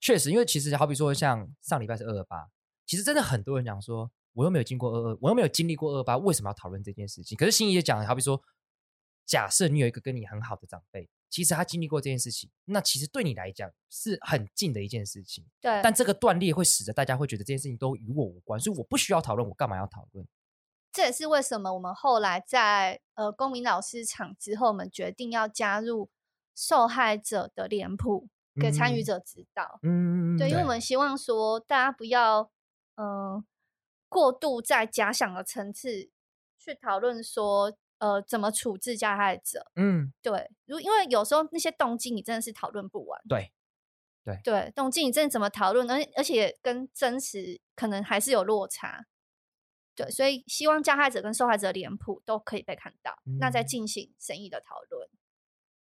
确实，因为其实好比说，像上礼拜是二二八，其实真的很多人讲说，我又没有经过二二，我又没有经历过二二八，为什么要讨论这件事情？可是心怡也讲，好比说。假设你有一个跟你很好的长辈，其实他经历过这件事情，那其实对你来讲是很近的一件事情。对，但这个断裂会使得大家会觉得这件事情都与我无关，所以我不需要讨论，我干嘛要讨论？这也是为什么我们后来在呃公民老师场之后，我们决定要加入受害者的脸谱给参与者指导。嗯，对，因为我们希望说大家不要嗯、呃、过度在假想的层次去讨论说。呃，怎么处置加害者？嗯，对，如因为有时候那些动机你真的是讨论不完。对，对，对，动机你真的怎么讨论？而而且跟真实可能还是有落差。对，所以希望加害者跟受害者脸谱都可以被看到，嗯、那再进行审议的讨论。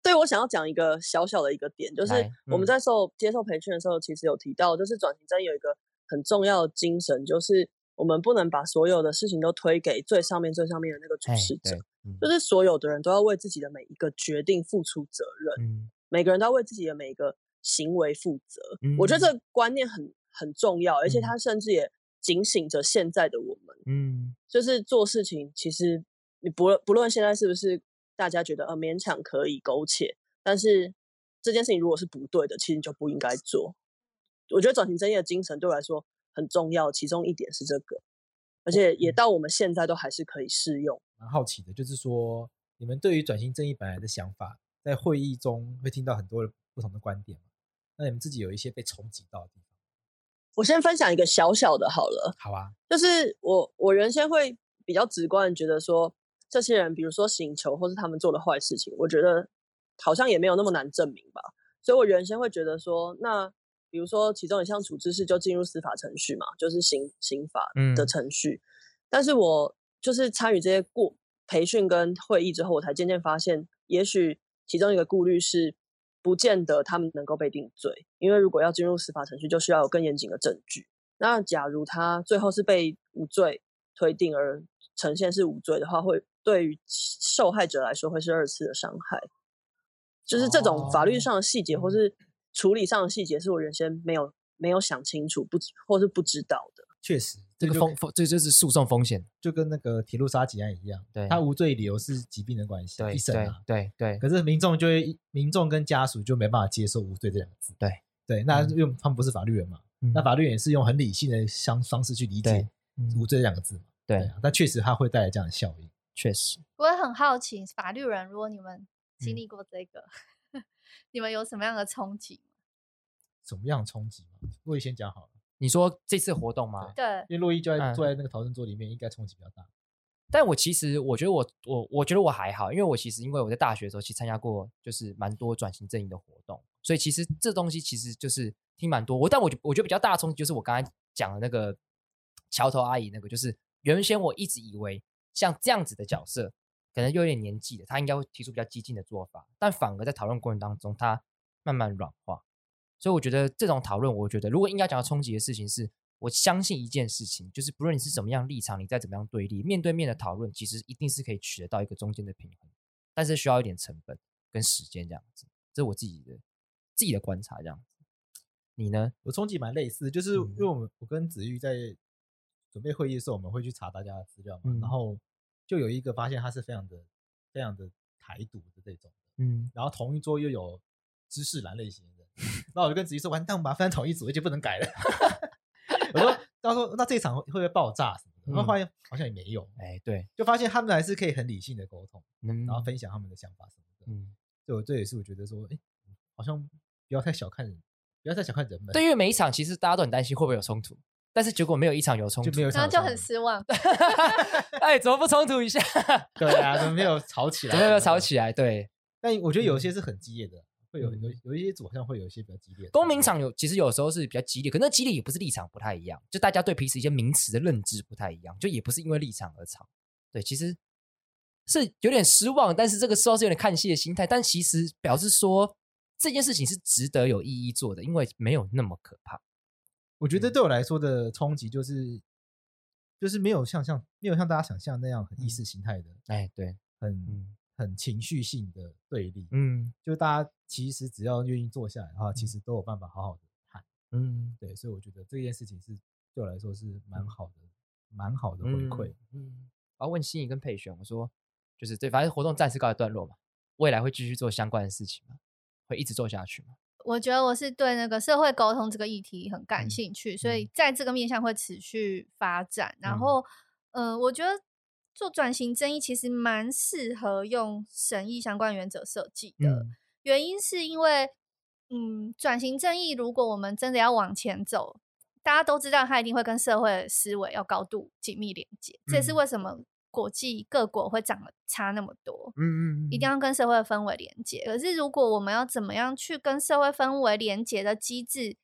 对，我想要讲一个小小的一个点，就是我们在受、嗯、接受培训的时候，其实有提到，就是转型正义有一个很重要的精神，就是我们不能把所有的事情都推给最上面、最上面的那个主事者。就是所有的人都要为自己的每一个决定付出责任，嗯、每个人都要为自己的每一个行为负责。嗯、我觉得这个观念很很重要，而且它甚至也警醒着现在的我们。嗯，就是做事情，其实你不不论现在是不是大家觉得呃勉强可以苟且，但是这件事情如果是不对的，其实你就不应该做。我觉得转型正义的精神对我来说很重要，其中一点是这个，而且也到我们现在都还是可以适用。蛮好奇的，就是说你们对于转型正义本来的想法，在会议中会听到很多不同的观点，那你们自己有一些被冲击到的地方？我先分享一个小小的好了，好啊，就是我我原先会比较直观的觉得说，这些人比如说刑求或是他们做的坏事情，我觉得好像也没有那么难证明吧，所以我原先会觉得说，那比如说其中一项处置是就进入司法程序嘛，就是刑刑法的程序，嗯、但是我就是参与这些过培训跟会议之后，我才渐渐发现，也许其中一个顾虑是。不见得他们能够被定罪，因为如果要进入司法程序，就需要有更严谨的证据。那假如他最后是被无罪推定而呈现是无罪的话，会对于受害者来说会是二次的伤害。就是这种法律上的细节或是处理上的细节，是我原先没有没有想清楚，不或是不知道的。确实。这个风风，这就是诉讼风险，就跟那个铁路杀警案一样。对，他无罪理由是疾病的关系，对，一审啊，对对。可是民众就会，民众跟家属就没办法接受无罪这两个字。对对，那用他们不是法律人嘛？那法律人也是用很理性的相方式去理解无罪这两个字嘛？对，但确实它会带来这样的效应。确实，我也很好奇，法律人，如果你们经历过这个，你们有什么样的冲击？什么样的冲击吗？我先讲好了。你说这次活动吗？对，因为洛伊就在坐在那个讨论桌里面，应该冲击比较大。但我其实我觉得我我我觉得我还好，因为我其实因为我在大学的时候去参加过，就是蛮多转型阵营的活动，所以其实这东西其实就是听蛮多。我但我觉我觉得比较大的冲击就是我刚才讲的那个桥头阿姨那个，就是原先我一直以为像这样子的角色，可能又有点年纪的，他应该会提出比较激进的做法，但反而在讨论过程当中，他慢慢软化。所以我觉得这种讨论，我觉得如果应该讲到冲击的事情是，我相信一件事情，就是不论你是怎么样立场，你再怎么样对立，面对面的讨论，其实一定是可以取得到一个中间的平衡，但是需要一点成本跟时间这样子。这是我自己的自己的观察这样子。你呢？我冲击蛮类似，就是因为我们我跟子玉在准备会议的时候，我们会去查大家的资料嘛，嗯、然后就有一个发现他是非常的非常的台独的这种，嗯，然后同一桌又有知识蓝类型的。那我就跟子怡说：“完蛋，我们把它分成同一组，而且不能改了。”我说：“到时候那这一场会不会爆炸什么的？”然后发现好像也没有。哎，对，就发现他们还是可以很理性的沟通，然后分享他们的想法什么的。嗯，对，这也是我觉得说，哎，好像不要太小看人，不要太小看人们。对，因为每一场其实大家都很担心会不会有冲突，但是结果没有一场有冲突，就没有，然后就很失望。哎，怎么不冲突一下？对啊，怎么没有吵起来？怎么没有吵起来？对，但我觉得有些是很激烈的。会有有有一些组好像会有一些比较激烈，公民场有其实有时候是比较激烈，可那激烈也不是立场不太一样，就大家对彼此一些名词的认知不太一样，就也不是因为立场而吵。对，其实是有点失望，但是这个时候是有点看戏的心态，但其实表示说这件事情是值得有意义做的，因为没有那么可怕。我觉得对我来说的冲击就是就是没有像像没有像大家想象那样很意识形态的，哎，对，很。嗯很情绪性的对立，嗯，就大家其实只要愿意坐下来的话，其实都有办法好好的谈，嗯，对，所以我觉得这件事情是对我来说是蛮好的，蛮好的回馈，嗯。我要问心怡跟佩璇，我说就是对，反正活动暂时告一段落嘛，未来会继续做相关的事情吗？会一直做下去吗？我觉得我是对那个社会沟通这个议题很感兴趣，所以在这个面向会持续发展。然后，嗯，我觉得。做转型正义其实蛮适合用审议相关原则设计的，原因是因为，嗯，转型正义如果我们真的要往前走，大家都知道它一定会跟社会思维要高度紧密连接，这也是为什么国际各国会长得差那么多。嗯嗯，一定要跟社会氛围连接。可是如果我们要怎么样去跟社会氛围连接的机制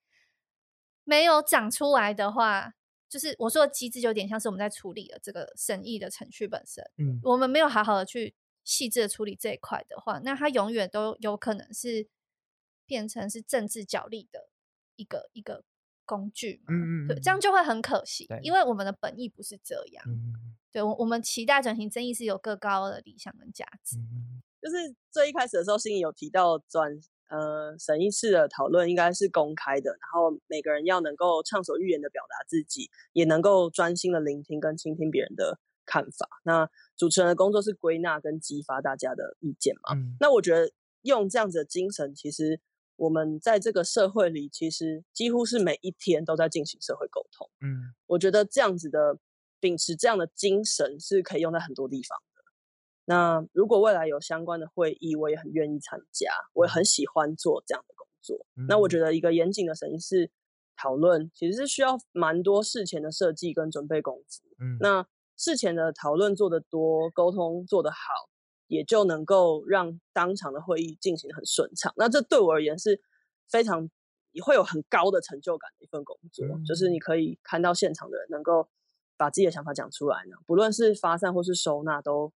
没有长出来的话，就是我说的机制，有点像是我们在处理的这个审议的程序本身。嗯，我们没有好好的去细致的处理这一块的话，那它永远都有可能是变成是政治角力的一个一个工具。嗯嗯，对，这样就会很可惜，因为我们的本意不是这样。嗯，对，我我们期待转型正义是有更高的理想跟价值。嗯，就是最一开始的时候，心里有提到转。呃，审议式的讨论应该是公开的，然后每个人要能够畅所欲言的表达自己，也能够专心的聆听跟倾听别人的看法。那主持人的工作是归纳跟激发大家的意见嘛？嗯、那我觉得用这样子的精神，其实我们在这个社会里，其实几乎是每一天都在进行社会沟通。嗯，我觉得这样子的秉持这样的精神是可以用在很多地方的。那如果未来有相关的会议，我也很愿意参加，我也很喜欢做这样的工作。嗯、那我觉得一个严谨的审议式讨论，其实是需要蛮多事前的设计跟准备功夫。嗯，那事前的讨论做得多，沟通做得好。也就能够让当场的会议进行得很顺畅。那这对我而言是非常也会有很高的成就感的一份工作，嗯、就是你可以看到现场的人能够把自己的想法讲出来呢，不论是发散或是收纳，都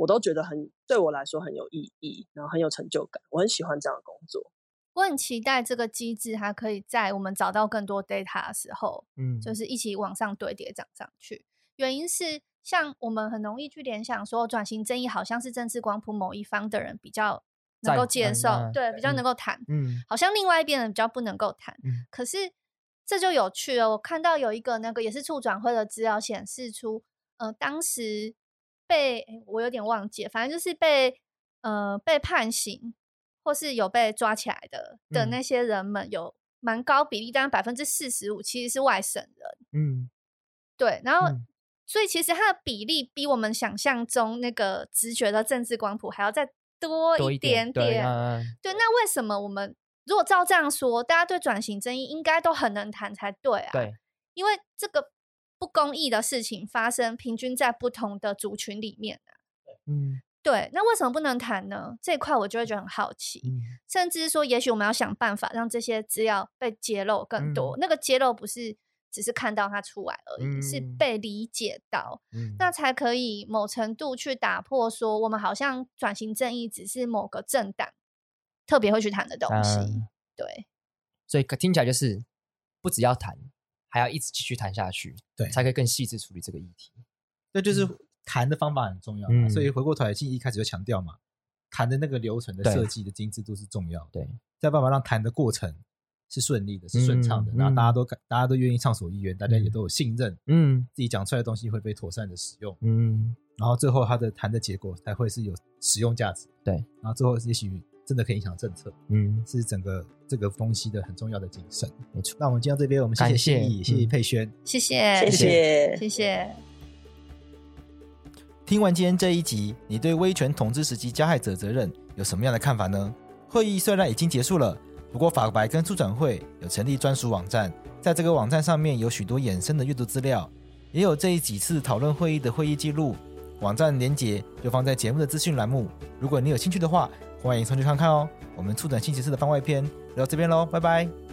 我都觉得很对我来说很有意义，然后很有成就感。我很喜欢这样的工作。我很期待这个机制，还可以在我们找到更多 data 的时候，嗯，就是一起往上堆叠涨上去。原因是。像我们很容易去联想说，转型正义好像是政治光谱某一方的人比较能够接受，对，比较能够谈，嗯，好像另外一边人比较不能够谈，嗯，可是这就有趣了。我看到有一个那个也是促转会的资料显示出，呃，当时被我有点忘记，反正就是被呃被判刑或是有被抓起来的的那些人们，有蛮高比例，当然百分之四十五其实是外省人，嗯，对，然后。嗯所以其实它的比例比我们想象中那个直觉的政治光谱还要再多一点点。对，对，那为什么我们如果照这样说，大家对转型正义应该都很能谈才对啊？对，因为这个不公义的事情发生，平均在不同的族群里面啊。嗯，对，那为什么不能谈呢？这一块我就会觉得很好奇，嗯、甚至说，也许我们要想办法让这些资料被揭露更多。嗯、那个揭露不是。只是看到它出来而已，嗯、是被理解到，嗯、那才可以某程度去打破说，我们好像转型正义只是某个政党特别会去谈的东西。嗯、对，所以听起来就是不只要谈，还要一直继续谈下去，对，才可以更细致处理这个议题。那就是谈的方法很重要，嗯、所以回过头来，其实一开始就强调嘛，谈的那个流程的设计的精致度是重要的，对，再办法让谈的过程。是顺利的，是顺畅的，然后大家都感，大家都愿意畅所欲言，大家也都有信任，嗯，自己讲出来的东西会被妥善的使用，嗯，然后最后他的谈的结果才会是有使用价值，对，然后最后也许真的可以影响政策，嗯，是整个这个东西的很重要的谨慎，没错。那我们今天到这边，我们谢谢信义，谢谢佩轩，谢谢，谢谢，谢谢。听完今天这一集，你对威权统治时期加害者责任有什么样的看法呢？会议虽然已经结束了。不过法白跟促转会有成立专属网站，在这个网站上面有许多衍生的阅读资料，也有这一几次讨论会议的会议记录。网站连接就放在节目的资讯栏目，如果你有兴趣的话，欢迎上去看看哦。我们触诊新骑士的番外篇聊到这边喽，拜拜。